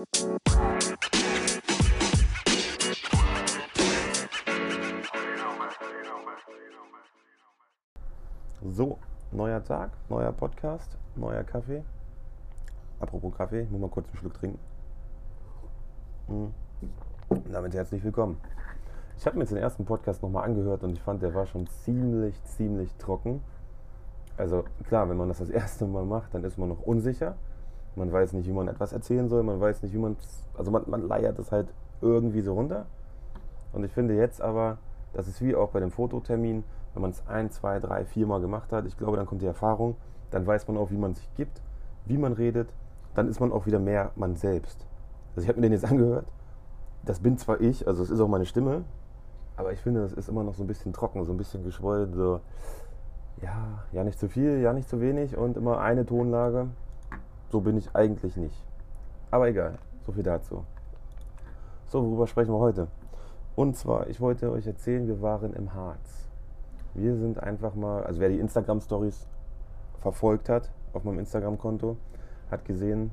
So, neuer Tag, neuer Podcast, neuer Kaffee. Apropos Kaffee, ich muss mal kurz einen Schluck trinken. Mhm. Damit herzlich willkommen. Ich habe mir jetzt den ersten Podcast nochmal angehört und ich fand, der war schon ziemlich, ziemlich trocken. Also klar, wenn man das das erste Mal macht, dann ist man noch unsicher. Man weiß nicht, wie man etwas erzählen soll, man weiß nicht, wie man also man, man leiert es halt irgendwie so runter. Und ich finde jetzt aber, das ist wie auch bei dem Fototermin, wenn man es ein, zwei, drei, vier Mal gemacht hat, ich glaube, dann kommt die Erfahrung, dann weiß man auch, wie man sich gibt, wie man redet, dann ist man auch wieder mehr man selbst. Also ich habe mir den jetzt angehört, das bin zwar ich, also es ist auch meine Stimme, aber ich finde, das ist immer noch so ein bisschen trocken, so ein bisschen geschwollen, so ja, ja nicht zu viel, ja nicht zu wenig und immer eine Tonlage. So bin ich eigentlich nicht. Aber egal, so viel dazu. So, worüber sprechen wir heute? Und zwar, ich wollte euch erzählen, wir waren im Harz. Wir sind einfach mal, also wer die Instagram-Stories verfolgt hat auf meinem Instagram-Konto, hat gesehen,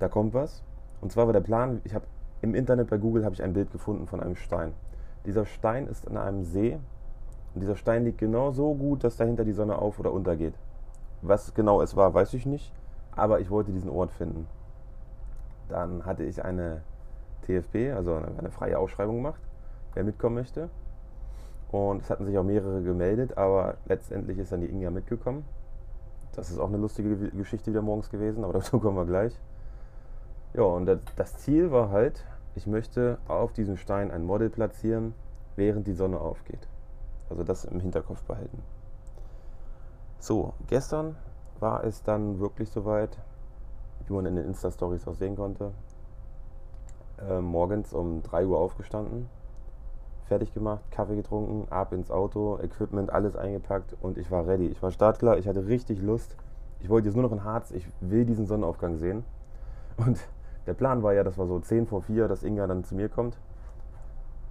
da kommt was. Und zwar war der Plan, ich habe im Internet bei Google habe ich ein Bild gefunden von einem Stein. Dieser Stein ist in einem See und dieser Stein liegt genau so gut, dass dahinter die Sonne auf oder untergeht. Was genau es war, weiß ich nicht, aber ich wollte diesen Ort finden. Dann hatte ich eine TFP, also eine freie Ausschreibung gemacht, wer mitkommen möchte. Und es hatten sich auch mehrere gemeldet, aber letztendlich ist dann die Inga mitgekommen. Das ist auch eine lustige Geschichte wieder morgens gewesen, aber dazu kommen wir gleich. Ja, und das Ziel war halt, ich möchte auf diesem Stein ein Model platzieren, während die Sonne aufgeht. Also das im Hinterkopf behalten. So, gestern war es dann wirklich soweit, wie man in den Insta-Stories auch sehen konnte. Äh, morgens um 3 Uhr aufgestanden, fertig gemacht, Kaffee getrunken, ab ins Auto, Equipment, alles eingepackt und ich war ready. Ich war startklar, ich hatte richtig Lust. Ich wollte jetzt nur noch in Harz, ich will diesen Sonnenaufgang sehen. Und der Plan war ja, das war so 10 vor 4, dass Inga dann zu mir kommt.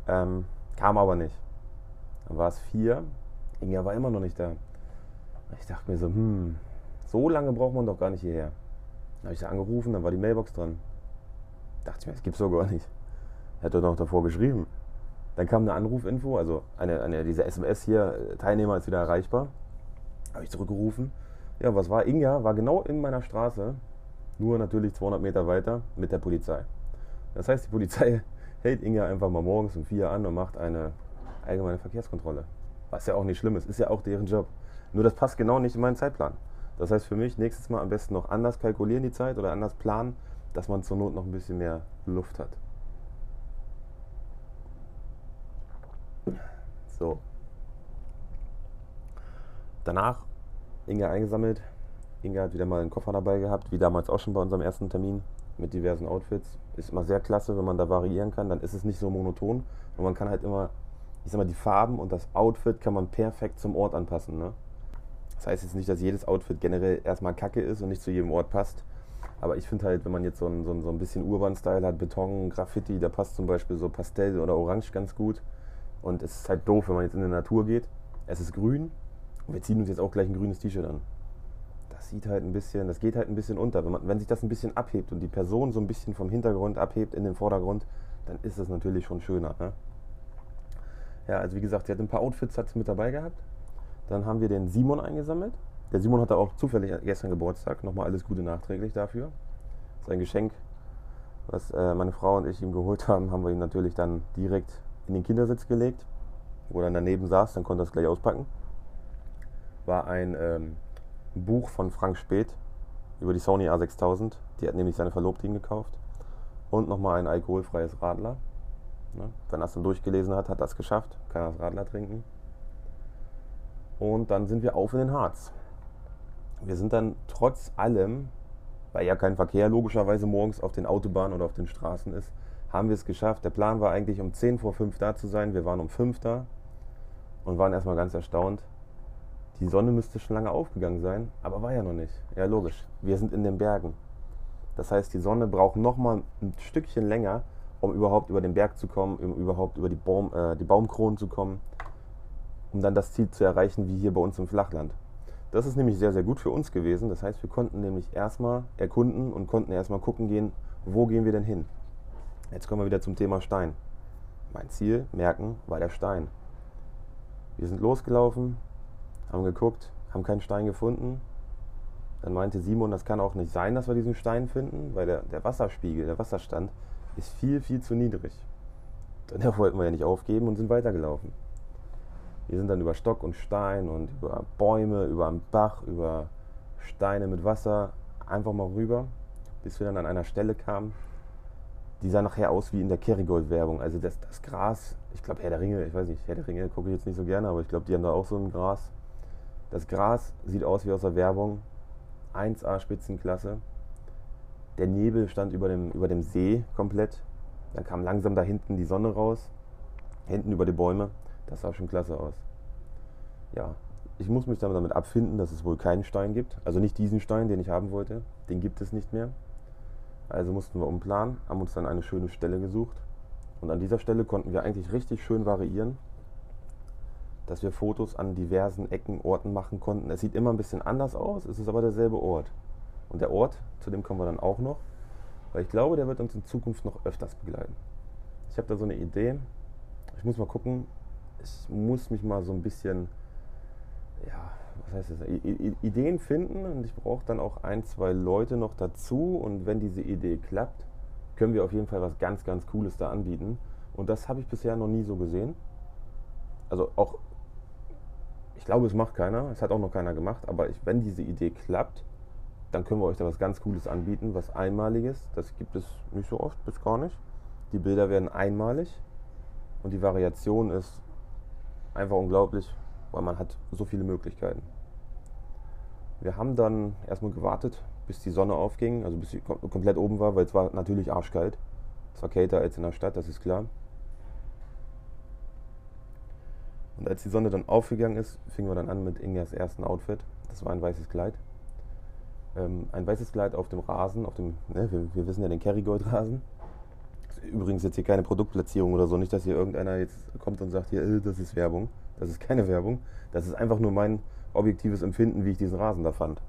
Ähm, kam aber nicht. Dann war es 4, Inga war immer noch nicht da. Ich dachte mir so, hm, so lange braucht man doch gar nicht hierher. Dann habe ich da angerufen, dann war die Mailbox dran. Dachte ich mir, das gibt's doch gar nicht. Hat doch noch davor geschrieben. Dann kam eine Anrufinfo, also eine, eine diese SMS hier, Teilnehmer ist wieder erreichbar. Habe ich zurückgerufen. Ja, was war? Inga war genau in meiner Straße, nur natürlich 200 Meter weiter mit der Polizei. Das heißt, die Polizei hält Inga einfach mal morgens um 4 an und macht eine allgemeine Verkehrskontrolle. Was ja auch nicht schlimm ist, ist ja auch deren Job. Nur das passt genau nicht in meinen Zeitplan. Das heißt für mich, nächstes Mal am besten noch anders kalkulieren die Zeit oder anders planen, dass man zur Not noch ein bisschen mehr Luft hat. So. Danach Inga eingesammelt. Inga hat wieder mal einen Koffer dabei gehabt, wie damals auch schon bei unserem ersten Termin mit diversen Outfits. Ist immer sehr klasse, wenn man da variieren kann. Dann ist es nicht so monoton. Und man kann halt immer, ich sag mal, die Farben und das Outfit kann man perfekt zum Ort anpassen. Ne? Das heißt jetzt nicht, dass jedes Outfit generell erstmal kacke ist und nicht zu jedem Ort passt. Aber ich finde halt, wenn man jetzt so ein, so ein, so ein bisschen Urban-Style hat, Beton, Graffiti, da passt zum Beispiel so Pastell oder Orange ganz gut. Und es ist halt doof, wenn man jetzt in die Natur geht. Es ist grün und wir ziehen uns jetzt auch gleich ein grünes T-Shirt an. Das sieht halt ein bisschen, das geht halt ein bisschen unter. Wenn, man, wenn sich das ein bisschen abhebt und die Person so ein bisschen vom Hintergrund abhebt in den Vordergrund, dann ist es natürlich schon schöner. Ne? Ja, also wie gesagt, sie hat ein paar Outfits hat mit dabei gehabt. Dann haben wir den Simon eingesammelt. Der Simon hatte auch zufällig gestern Geburtstag. Nochmal alles Gute nachträglich dafür. Sein Geschenk, was äh, meine Frau und ich ihm geholt haben, haben wir ihm natürlich dann direkt in den Kindersitz gelegt, wo er dann daneben saß, dann konnte er es gleich auspacken. War ein ähm, Buch von Frank Speth über die Sony A6000. Die hat nämlich seine Verlobte ihm gekauft. Und nochmal ein alkoholfreies Radler. Ne? Wenn er es dann durchgelesen hat, hat er es geschafft. Kann er das Radler trinken. Und dann sind wir auf in den Harz. Wir sind dann trotz allem, weil ja kein Verkehr logischerweise morgens auf den Autobahnen oder auf den Straßen ist, haben wir es geschafft. Der Plan war eigentlich um 10 vor 5 da zu sein. Wir waren um 5 da und waren erstmal ganz erstaunt. Die Sonne müsste schon lange aufgegangen sein, aber war ja noch nicht. Ja, logisch. Wir sind in den Bergen. Das heißt, die Sonne braucht nochmal ein Stückchen länger, um überhaupt über den Berg zu kommen, um überhaupt über die, Baum, äh, die Baumkronen zu kommen, um dann das Ziel zu erreichen, wie hier bei uns im Flachland. Das ist nämlich sehr, sehr gut für uns gewesen. Das heißt, wir konnten nämlich erstmal erkunden und konnten erstmal gucken gehen, wo gehen wir denn hin? Jetzt kommen wir wieder zum Thema Stein. Mein Ziel, merken, war der Stein. Wir sind losgelaufen, haben geguckt, haben keinen Stein gefunden. Dann meinte Simon, das kann auch nicht sein, dass wir diesen Stein finden, weil der, der Wasserspiegel, der Wasserstand ist viel, viel zu niedrig. Da wollten wir ja nicht aufgeben und sind weitergelaufen. Wir sind dann über Stock und Stein und über Bäume, über einen Bach, über Steine mit Wasser einfach mal rüber, bis wir dann an einer Stelle kamen. Die sah nachher aus wie in der Kerrygold-Werbung. Also das, das Gras, ich glaube Herr der Ringe, ich weiß nicht, Herr der Ringe gucke ich jetzt nicht so gerne, aber ich glaube, die haben da auch so ein Gras. Das Gras sieht aus wie aus der Werbung. 1A Spitzenklasse. Der Nebel stand über dem, über dem See komplett. Dann kam langsam da hinten die Sonne raus. Hinten über die Bäume. Das sah schon klasse aus. Ja, ich muss mich damit abfinden, dass es wohl keinen Stein gibt. Also nicht diesen Stein, den ich haben wollte. Den gibt es nicht mehr. Also mussten wir umplanen, haben uns dann eine schöne Stelle gesucht. Und an dieser Stelle konnten wir eigentlich richtig schön variieren, dass wir Fotos an diversen Ecken, Orten machen konnten. Es sieht immer ein bisschen anders aus, es ist aber derselbe Ort. Und der Ort, zu dem kommen wir dann auch noch, weil ich glaube, der wird uns in Zukunft noch öfters begleiten. Ich habe da so eine Idee. Ich muss mal gucken. Ich muss mich mal so ein bisschen, ja, was heißt das? Ideen finden und ich brauche dann auch ein, zwei Leute noch dazu. Und wenn diese Idee klappt, können wir auf jeden Fall was ganz, ganz Cooles da anbieten. Und das habe ich bisher noch nie so gesehen. Also auch, ich glaube, es macht keiner, es hat auch noch keiner gemacht, aber ich, wenn diese Idee klappt, dann können wir euch da was ganz Cooles anbieten, was Einmaliges. Das gibt es nicht so oft, bis gar nicht. Die Bilder werden einmalig und die Variation ist einfach unglaublich, weil man hat so viele Möglichkeiten. Wir haben dann erstmal gewartet, bis die Sonne aufging, also bis sie komplett oben war, weil es war natürlich arschkalt. Es war kälter als in der Stadt, das ist klar. Und als die Sonne dann aufgegangen ist, fingen wir dann an mit Ingas ersten Outfit. Das war ein weißes Kleid ähm, ein weißes Kleid auf dem Rasen, auf dem, ne, wir, wir, wissen ja den Kerrygold-Rasen. Übrigens jetzt hier keine Produktplatzierung oder so, nicht, dass hier irgendeiner jetzt kommt und sagt, hier, äh, das ist Werbung. Das ist keine Werbung. Das ist einfach nur mein objektives Empfinden, wie ich diesen Rasen da fand.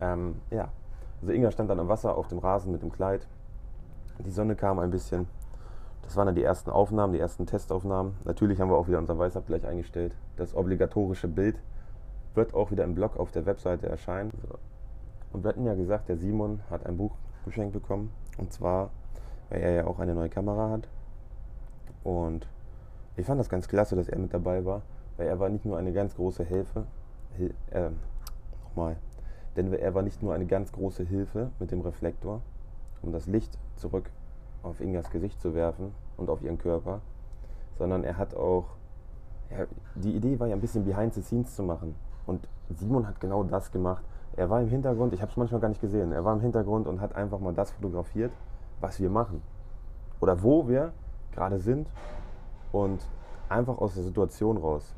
Ähm, ja, also Inga stand dann am Wasser auf dem Rasen mit dem Kleid. Die Sonne kam ein bisschen. Das waren dann die ersten Aufnahmen, die ersten Testaufnahmen. Natürlich haben wir auch wieder unser Weißabgleich eingestellt. Das obligatorische Bild wird auch wieder im Blog auf der Webseite erscheinen. Und wir hatten ja gesagt, der Simon hat ein Buch geschenkt bekommen. Und zwar, weil er ja auch eine neue Kamera hat. Und ich fand das ganz klasse, dass er mit dabei war, weil er war nicht nur eine ganz große Hilfe. Hil äh, nochmal. Denn er war nicht nur eine ganz große Hilfe mit dem Reflektor, um das Licht zurück auf Ingas Gesicht zu werfen und auf ihren Körper, sondern er hat auch, ja, die Idee war ja ein bisschen behind the scenes zu machen. Und Simon hat genau das gemacht. Er war im Hintergrund, ich habe es manchmal gar nicht gesehen, er war im Hintergrund und hat einfach mal das fotografiert, was wir machen. Oder wo wir gerade sind und einfach aus der Situation raus.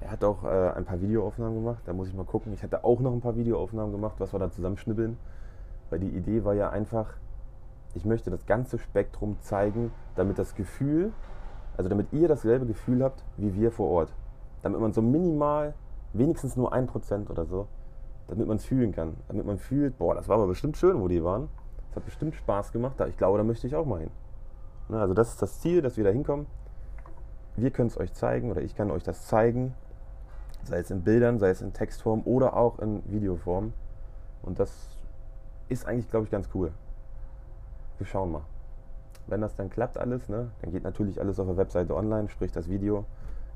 Er hat auch äh, ein paar Videoaufnahmen gemacht, da muss ich mal gucken. Ich hatte auch noch ein paar Videoaufnahmen gemacht, was wir da zusammenschnibbeln. Weil die Idee war ja einfach, ich möchte das ganze Spektrum zeigen, damit das Gefühl, also damit ihr dasselbe Gefühl habt wie wir vor Ort. Damit man so minimal, wenigstens nur ein Prozent oder so, damit man es fühlen kann. Damit man fühlt, boah, das war aber bestimmt schön, wo die waren. Das hat bestimmt Spaß gemacht. Ich glaube, da möchte ich auch mal hin. Ne, also das ist das Ziel, dass wir da hinkommen. Wir können es euch zeigen oder ich kann euch das zeigen. Sei es in Bildern, sei es in Textform oder auch in Videoform. Und das ist eigentlich, glaube ich, ganz cool. Wir schauen mal. Wenn das dann klappt alles, ne, dann geht natürlich alles auf der Webseite online, sprich das Video.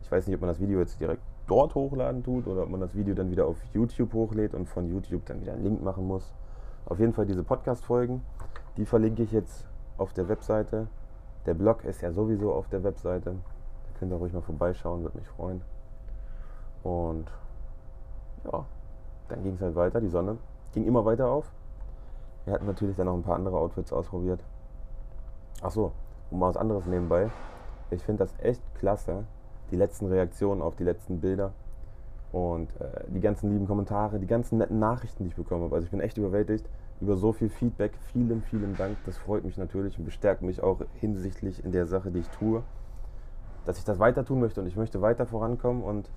Ich weiß nicht, ob man das Video jetzt direkt dort hochladen tut oder ob man das Video dann wieder auf YouTube hochlädt und von YouTube dann wieder einen Link machen muss. Auf jeden Fall diese Podcast-Folgen, die verlinke ich jetzt auf der Webseite. Der Blog ist ja sowieso auf der Webseite. Da könnt ihr ruhig mal vorbeischauen, würde mich freuen. Und ja, dann ging es halt weiter. Die Sonne ging immer weiter auf. Wir hatten natürlich dann noch ein paar andere Outfits ausprobiert. Ach so, und mal was anderes nebenbei. Ich finde das echt klasse, die letzten Reaktionen auf die letzten Bilder und äh, die ganzen lieben Kommentare, die ganzen netten Nachrichten, die ich bekommen habe. Also ich bin echt überwältigt über so viel Feedback. Vielen, vielen Dank. Das freut mich natürlich und bestärkt mich auch hinsichtlich in der Sache, die ich tue, dass ich das weiter tun möchte und ich möchte weiter vorankommen und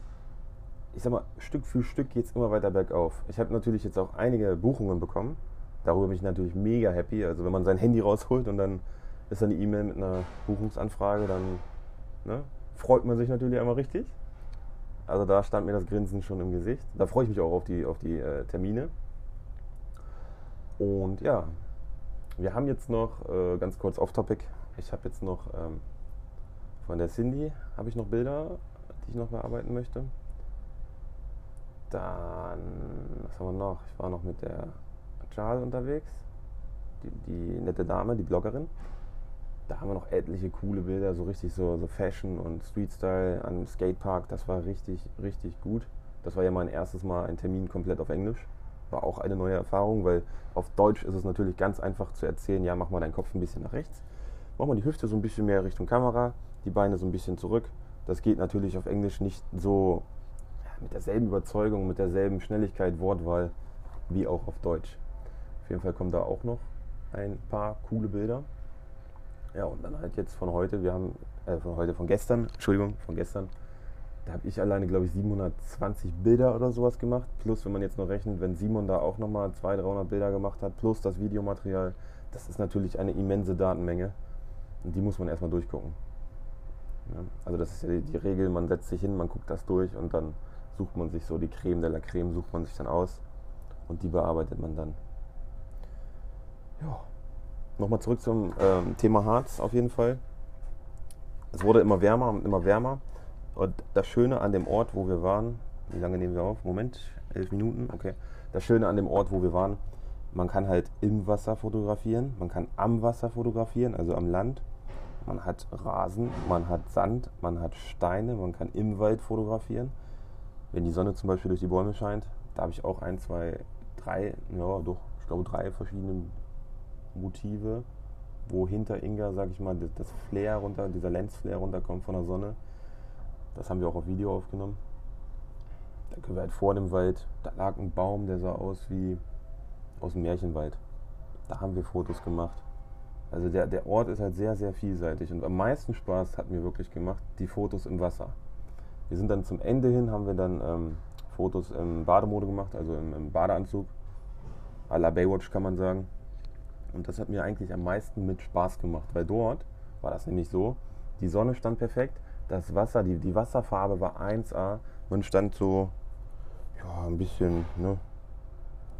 ich sag mal, Stück für Stück geht es immer weiter bergauf. Ich habe natürlich jetzt auch einige Buchungen bekommen Darüber bin ich natürlich mega happy. Also wenn man sein Handy rausholt und dann ist eine E-Mail mit einer Buchungsanfrage, dann ne, freut man sich natürlich einmal richtig. Also da stand mir das Grinsen schon im Gesicht. Da freue ich mich auch auf die, auf die äh, Termine. Und ja, wir haben jetzt noch, äh, ganz kurz off-topic, ich habe jetzt noch ähm, von der Cindy, habe ich noch Bilder, die ich noch bearbeiten möchte. Dann, was haben wir noch? Ich war noch mit der Charles unterwegs, die, die nette Dame, die Bloggerin. Da haben wir noch etliche coole Bilder, so richtig so, so Fashion und Street-Style am Skatepark. Das war richtig, richtig gut. Das war ja mein erstes Mal ein Termin komplett auf Englisch. War auch eine neue Erfahrung, weil auf Deutsch ist es natürlich ganz einfach zu erzählen, ja, mach mal deinen Kopf ein bisschen nach rechts. Mach mal die Hüfte so ein bisschen mehr Richtung Kamera, die Beine so ein bisschen zurück. Das geht natürlich auf Englisch nicht so mit derselben Überzeugung, mit derselben Schnelligkeit, Wortwahl wie auch auf Deutsch. Auf jeden Fall kommen da auch noch ein paar coole Bilder. Ja, und dann halt jetzt von heute, wir haben, äh, von heute, von gestern, Entschuldigung, von gestern, da habe ich alleine, glaube ich, 720 Bilder oder sowas gemacht. Plus, wenn man jetzt noch rechnet, wenn Simon da auch nochmal 200, 300 Bilder gemacht hat, plus das Videomaterial, das ist natürlich eine immense Datenmenge. Und die muss man erstmal durchgucken. Ja, also das ist ja die, die, Regel, man setzt sich hin, man guckt das durch und dann sucht man sich so die Creme de la Creme, sucht man sich dann aus und die bearbeitet man dann. Ja. Nochmal zurück zum ähm, Thema Harz auf jeden Fall. Es wurde immer wärmer und immer wärmer. Und das Schöne an dem Ort, wo wir waren, wie lange nehmen wir auf? Moment, elf Minuten, okay. Das Schöne an dem Ort, wo wir waren, man kann halt im Wasser fotografieren, man kann am Wasser fotografieren, also am Land. Man hat Rasen, man hat Sand, man hat Steine, man kann im Wald fotografieren. Wenn die Sonne zum Beispiel durch die Bäume scheint, da habe ich auch ein, zwei, drei, ja doch, ich glaube drei verschiedene Motive, wo hinter Inga, sag ich mal, das Flair runter, dieser Lensflare runterkommt von der Sonne. Das haben wir auch auf Video aufgenommen. Da können wir halt vor dem Wald, da lag ein Baum, der sah aus wie aus dem Märchenwald. Da haben wir Fotos gemacht. Also der, der Ort ist halt sehr, sehr vielseitig und am meisten Spaß hat mir wirklich gemacht die Fotos im Wasser. Wir sind dann zum Ende hin, haben wir dann ähm, Fotos im Bademode gemacht, also im, im Badeanzug. A la Baywatch kann man sagen. Und das hat mir eigentlich am meisten mit Spaß gemacht, weil dort war das nämlich so, die Sonne stand perfekt, das Wasser, die, die Wasserfarbe war 1A, man stand so, ja, ein bisschen, ne,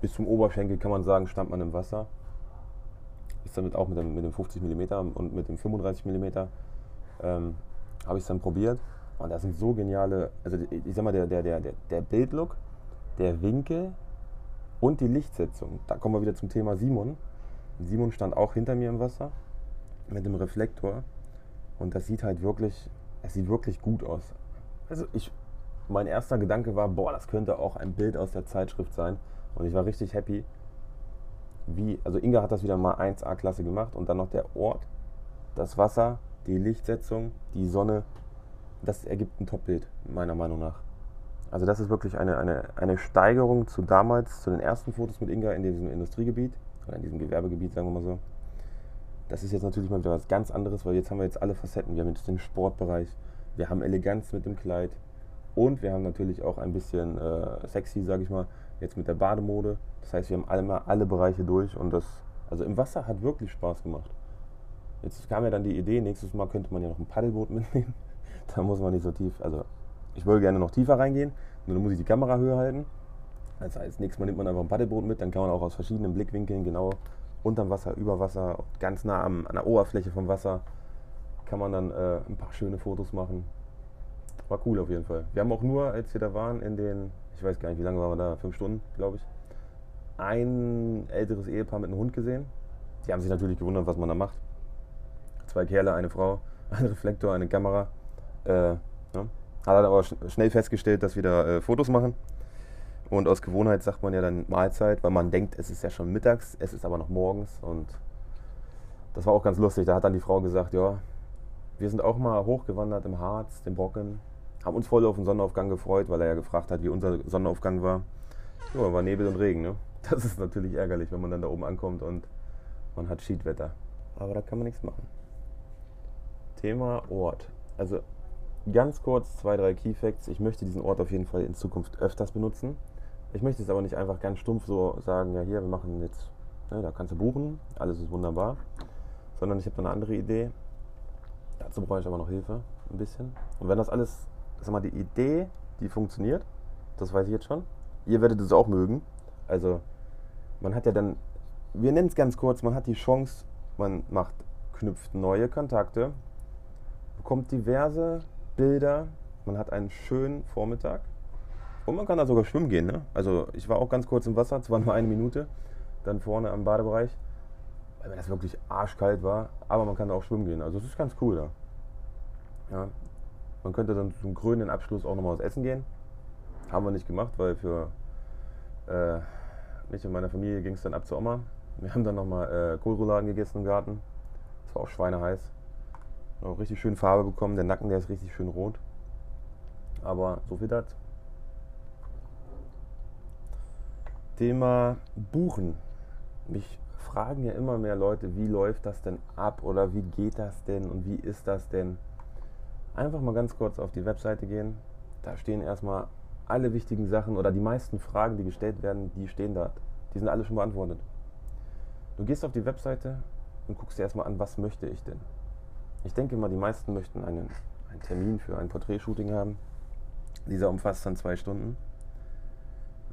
bis zum Oberschenkel kann man sagen, stand man im Wasser. Ist damit auch mit dem, mit dem 50 mm und mit dem 35 mm ähm, habe ich es dann probiert. Und das sind so geniale, also ich sag mal, der, der, der, der Bildlook, der Winkel und die Lichtsetzung. Da kommen wir wieder zum Thema Simon. Simon stand auch hinter mir im Wasser mit dem Reflektor und das sieht halt wirklich, es sieht wirklich gut aus. Also ich, mein erster Gedanke war, boah, das könnte auch ein Bild aus der Zeitschrift sein und ich war richtig happy. Wie, also Inga hat das wieder mal 1A-Klasse gemacht und dann noch der Ort, das Wasser, die Lichtsetzung, die Sonne, das ergibt ein Top-Bild, meiner Meinung nach. Also das ist wirklich eine, eine, eine Steigerung zu damals, zu den ersten Fotos mit Inga in diesem Industriegebiet oder in diesem Gewerbegebiet, sagen wir mal so. Das ist jetzt natürlich mal wieder was ganz anderes, weil jetzt haben wir jetzt alle Facetten. Wir haben jetzt den Sportbereich, wir haben Eleganz mit dem Kleid und wir haben natürlich auch ein bisschen äh, sexy, sage ich mal, jetzt mit der Bademode. Das heißt, wir haben alle mal alle Bereiche durch und das, also im Wasser hat wirklich Spaß gemacht. Jetzt kam ja dann die Idee, nächstes Mal könnte man ja noch ein Paddelboot mitnehmen. da muss man nicht so tief, also ich würde gerne noch tiefer reingehen, nur dann muss ich die Kamera höher halten. Das heißt, nächstes Mal nimmt man einfach ein Paddelboot mit, dann kann man auch aus verschiedenen Blickwinkeln genau unterm Wasser, über Wasser, ganz nah am, an der Oberfläche vom Wasser kann man dann äh, ein paar schöne Fotos machen. War cool auf jeden Fall. Wir haben auch nur, als wir da waren, in den, ich weiß gar nicht, wie lange waren wir da, fünf Stunden, glaube ich, ein älteres Ehepaar mit einem Hund gesehen. Die haben sich natürlich gewundert, was man da macht. Zwei Kerle, eine Frau, ein Reflektor, eine Kamera. Äh, ja. Hat aber schnell festgestellt, dass wir da äh, Fotos machen. Und aus Gewohnheit sagt man ja dann Mahlzeit, weil man denkt, es ist ja schon mittags, es ist aber noch morgens. Und das war auch ganz lustig. Da hat dann die Frau gesagt, ja, wir sind auch mal hochgewandert im Harz, den Brocken, haben uns voll auf den Sonnenaufgang gefreut, weil er ja gefragt hat, wie unser Sonnenaufgang war. Ja, war Nebel und Regen. Ne? Das ist natürlich ärgerlich, wenn man dann da oben ankommt und man hat Schiedwetter. Aber da kann man nichts machen. Thema Ort. Also ganz kurz zwei, drei Key Facts. Ich möchte diesen Ort auf jeden Fall in Zukunft öfters benutzen. Ich möchte es aber nicht einfach ganz stumpf so sagen, ja hier, wir machen jetzt Ne, da kannst du buchen, alles ist wunderbar. Sondern ich habe eine andere Idee. Dazu brauche ich aber noch Hilfe, ein bisschen. Und wenn das alles, sag mal, die Idee, die funktioniert, das weiß ich jetzt schon. Ihr werdet es auch mögen. Also, man hat ja dann, wir nennen es ganz kurz, man hat die Chance, man macht, knüpft neue Kontakte, bekommt diverse Bilder, man hat einen schönen Vormittag und man kann da sogar schwimmen gehen. Ne? Also ich war auch ganz kurz im Wasser, zwar nur eine Minute, dann vorne am Badebereich, weil mir das wirklich arschkalt war, aber man kann da auch schwimmen gehen. Also es ist ganz cool da. Ja. Man könnte dann zum grünen Abschluss auch nochmal was essen gehen. Haben wir nicht gemacht, weil für äh, mich und meine Familie ging es dann ab zur Oma. Wir haben dann nochmal äh, Kohlrouladen gegessen im Garten. Das war auch schweineheiß. Noch richtig schön Farbe bekommen. Der Nacken, der ist richtig schön rot. Aber so viel dazu. Thema Buchen. Mich fragen ja immer mehr Leute, wie läuft das denn ab oder wie geht das denn und wie ist das denn? Einfach mal ganz kurz auf die Webseite gehen. Da stehen erstmal alle wichtigen Sachen oder die meisten Fragen, die gestellt werden, die stehen da. Die sind alle schon beantwortet. Du gehst auf die Webseite und guckst dir erstmal an, was möchte ich denn? Ich denke mal, die meisten möchten einen, einen Termin für ein Porträtshooting haben. Dieser umfasst dann zwei Stunden.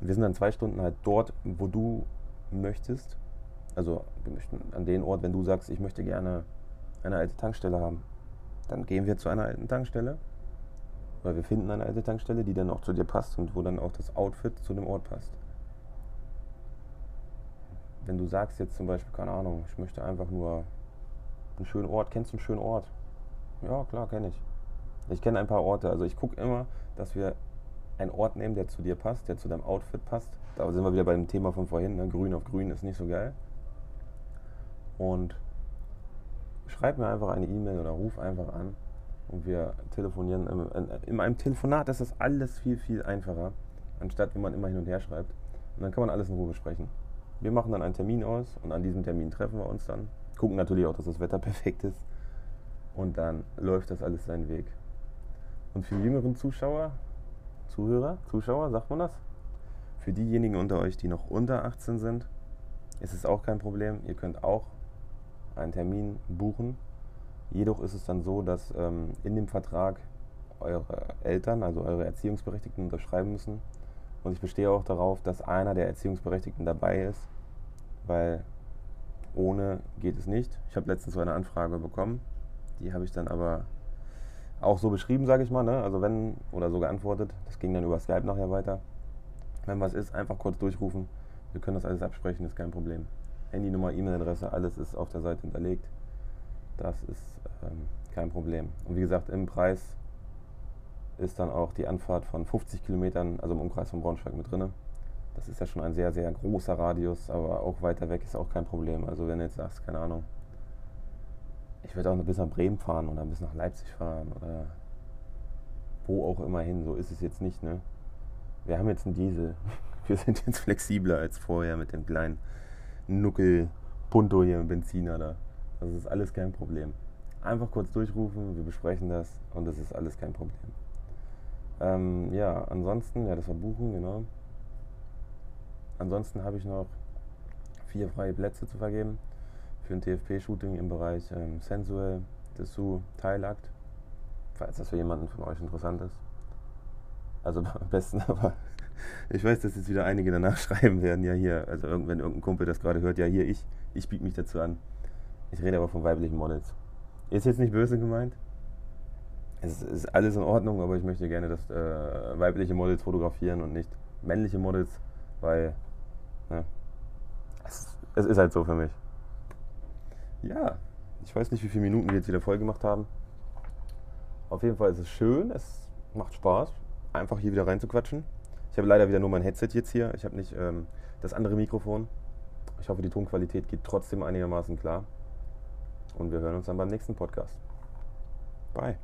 Wir sind dann zwei Stunden halt dort, wo du möchtest. Also wir möchten an den Ort, wenn du sagst, ich möchte gerne eine alte Tankstelle haben, dann gehen wir zu einer alten Tankstelle. Weil wir finden eine alte Tankstelle, die dann auch zu dir passt und wo dann auch das Outfit zu dem Ort passt. Wenn du sagst jetzt zum Beispiel, keine Ahnung, ich möchte einfach nur einen schönen Ort, kennst du einen schönen Ort? Ja, klar, kenne ich. Ich kenne ein paar Orte. Also ich gucke immer, dass wir einen Ort nehmen, der zu dir passt, der zu deinem Outfit passt. Da sind wir wieder beim Thema von vorhin. Ne? Grün auf Grün ist nicht so geil. Und schreib mir einfach eine E-Mail oder ruf einfach an und wir telefonieren. In, einem Telefonat ist das alles viel, viel einfacher, anstatt wenn man immer hin und her schreibt. Und dann kann man alles in Ruhe besprechen. Wir machen dann einen Termin aus und an diesem Termin treffen wir uns dann. Gucken natürlich auch, dass das Wetter perfekt ist. Und dann läuft das alles seinen Weg. Und für jüngeren Zuschauer, Zuhörer, Zuschauer, sagt man das? Für diejenigen unter euch, die noch unter 18 sind, ist es auch kein Problem. Ihr könnt auch einen Termin buchen. Jedoch ist es dann so, dass ähm, in dem Vertrag eure Eltern, also eure Erziehungsberechtigten, unterschreiben müssen. Und ich bestehe auch darauf, dass einer der Erziehungsberechtigten dabei ist, weil ohne geht es nicht. Ich habe letztens so eine Anfrage bekommen. Die habe ich dann aber auch so beschrieben, sage ich mal. Ne? Also wenn, oder so geantwortet. Das ging dann über Skype nachher weiter. Wenn was ist, einfach kurz durchrufen. Wir können das alles absprechen, ist kein Problem. Handynummer, E-Mail-Adresse, alles ist auf der Seite hinterlegt. Das ist ähm, kein Problem. Und wie gesagt, im Preis ist dann auch die Anfahrt von 50 Kilometern, also im Umkreis von Braunschweig mit drin. Das ist ja schon ein sehr, sehr großer Radius, aber auch weiter weg ist auch kein Problem. Also wenn du jetzt sagst, keine Ahnung, ich würde auch bis nach Bremen fahren oder bis nach Leipzig fahren oder wo auch immer hin, so ist es jetzt nicht, ne? Wir haben jetzt einen Diesel. Wir sind jetzt flexibler als vorher mit dem kleinen Nuckel Punto hier Benziner da. Das ist alles kein Problem. Einfach kurz durchrufen, wir besprechen das und das ist alles kein Problem. Ähm, ja, ansonsten, ja, das war Buchen, genau. Ansonsten habe ich noch vier freie Plätze zu vergeben für ein TFP-Shooting im Bereich ähm, Sensual, Dessous, Teilakt, falls das für jemanden von euch interessant ist. Also am besten aber, ich weiß, dass jetzt wieder einige danach schreiben werden, ja hier, also wenn irgendein Kumpel das gerade hört, ja hier, ich, ich biete mich dazu an. Ich rede aber von weiblichen Models. Ist jetzt nicht böse gemeint. Es ist alles in Ordnung, aber ich möchte gerne, dass äh, weibliche Models fotografieren und nicht männliche Models, weil ne, es, es ist halt so für mich. Ja, ich weiß nicht, wie viele Minuten wir jetzt wieder voll gemacht haben. Auf jeden Fall ist es schön, es macht Spaß, einfach hier wieder reinzuquatschen. Ich habe leider wieder nur mein Headset jetzt hier. Ich habe nicht ähm, das andere Mikrofon. Ich hoffe, die Tonqualität geht trotzdem einigermaßen klar. Und wir hören uns dann beim nächsten Podcast. Bye.